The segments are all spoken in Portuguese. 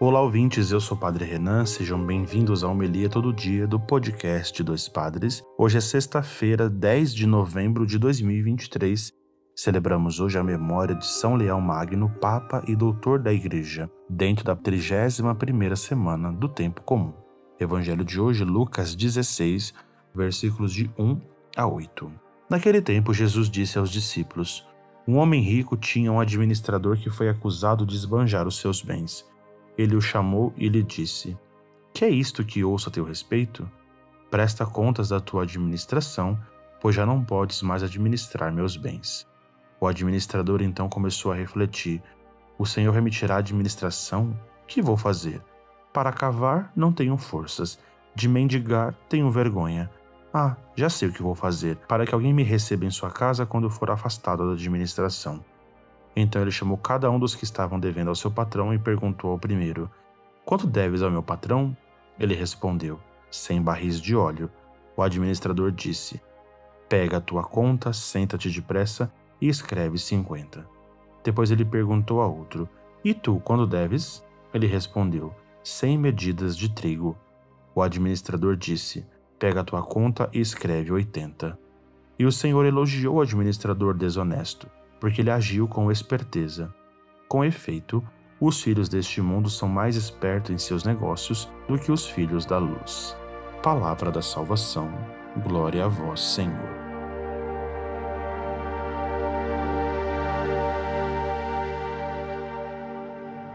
Olá, ouvintes, eu sou o Padre Renan, sejam bem-vindos ao Homilia Todo Dia do podcast Dois Padres. Hoje é sexta-feira, 10 de novembro de 2023. Celebramos hoje a memória de São Leão Magno, Papa e Doutor da Igreja, dentro da 31ª semana do Tempo Comum. Evangelho de hoje, Lucas 16, versículos de 1 a 8. Naquele tempo, Jesus disse aos discípulos: Um homem rico tinha um administrador que foi acusado de esbanjar os seus bens. Ele o chamou e lhe disse: Que é isto que ouço a teu respeito? Presta contas da tua administração, pois já não podes mais administrar meus bens. O administrador então começou a refletir: O Senhor remitirá a administração? Que vou fazer? Para cavar, não tenho forças. De mendigar, tenho vergonha. Ah, já sei o que vou fazer, para que alguém me receba em sua casa quando for afastado da administração. Então ele chamou cada um dos que estavam devendo ao seu patrão e perguntou ao primeiro: Quanto deves ao meu patrão? Ele respondeu: Cem barris de óleo. O administrador disse: Pega a tua conta, senta-te depressa e escreve cinquenta. Depois ele perguntou a outro: E tu, quando deves? Ele respondeu: Cem medidas de trigo. O administrador disse: Pega a tua conta e escreve oitenta. E o Senhor elogiou o administrador desonesto porque ele agiu com esperteza. Com efeito, os filhos deste mundo são mais espertos em seus negócios do que os filhos da luz. Palavra da salvação. Glória a vós, Senhor.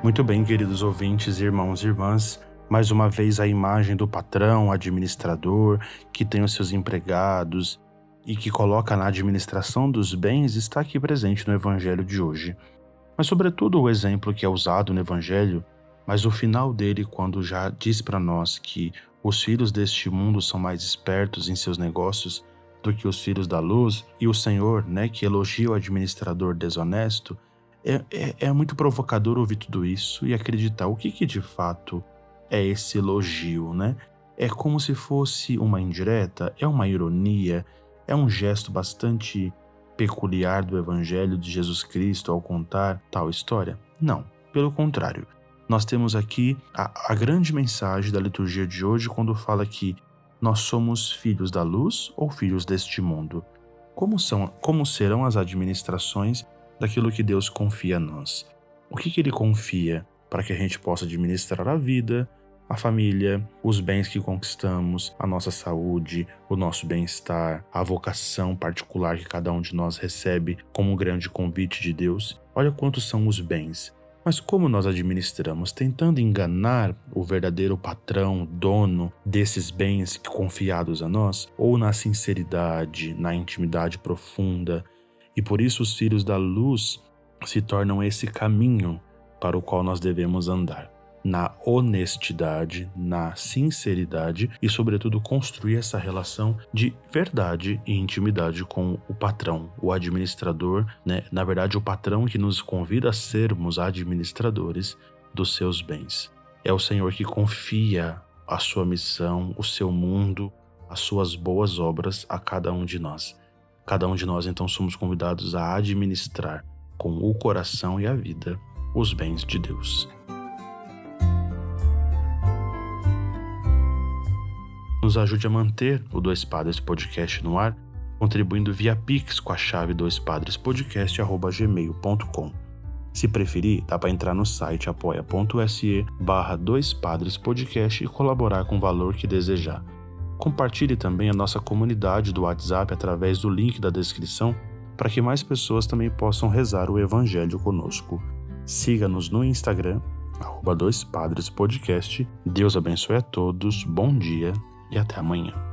Muito bem, queridos ouvintes, irmãos e irmãs, mais uma vez a imagem do patrão, administrador, que tem os seus empregados, e que coloca na administração dos bens está aqui presente no Evangelho de hoje. Mas, sobretudo, o exemplo que é usado no Evangelho, mas o final dele, quando já diz para nós que os filhos deste mundo são mais espertos em seus negócios do que os filhos da luz, e o Senhor, né, que elogia o administrador desonesto, é, é, é muito provocador ouvir tudo isso e acreditar o que, que de fato é esse elogio, né? É como se fosse uma indireta, é uma ironia, é um gesto bastante peculiar do Evangelho de Jesus Cristo ao contar tal história? Não, pelo contrário. Nós temos aqui a, a grande mensagem da liturgia de hoje quando fala que nós somos filhos da luz ou filhos deste mundo. Como, são, como serão as administrações daquilo que Deus confia a nós? O que, que Ele confia para que a gente possa administrar a vida, a família, os bens que conquistamos, a nossa saúde, o nosso bem-estar, a vocação particular que cada um de nós recebe como um grande convite de Deus. Olha quantos são os bens. Mas como nós administramos? Tentando enganar o verdadeiro patrão, dono desses bens confiados a nós? Ou na sinceridade, na intimidade profunda? E por isso os filhos da luz se tornam esse caminho para o qual nós devemos andar na honestidade, na sinceridade e, sobretudo, construir essa relação de verdade e intimidade com o patrão, o administrador, né? Na verdade, o patrão que nos convida a sermos administradores dos seus bens. É o Senhor que confia a sua missão, o seu mundo, as suas boas obras a cada um de nós. Cada um de nós, então, somos convidados a administrar com o coração e a vida os bens de Deus. Nos ajude a manter o Dois Padres Podcast no ar, contribuindo via Pix com a chave doispadrespodcast.gmail.com. Se preferir, dá para entrar no site apoia.se barra Dois Padres Podcast e colaborar com o valor que desejar. Compartilhe também a nossa comunidade do WhatsApp através do link da descrição para que mais pessoas também possam rezar o Evangelho conosco. Siga-nos no Instagram, arroba Dois Padres Podcast. Deus abençoe a todos, bom dia e até amanhã.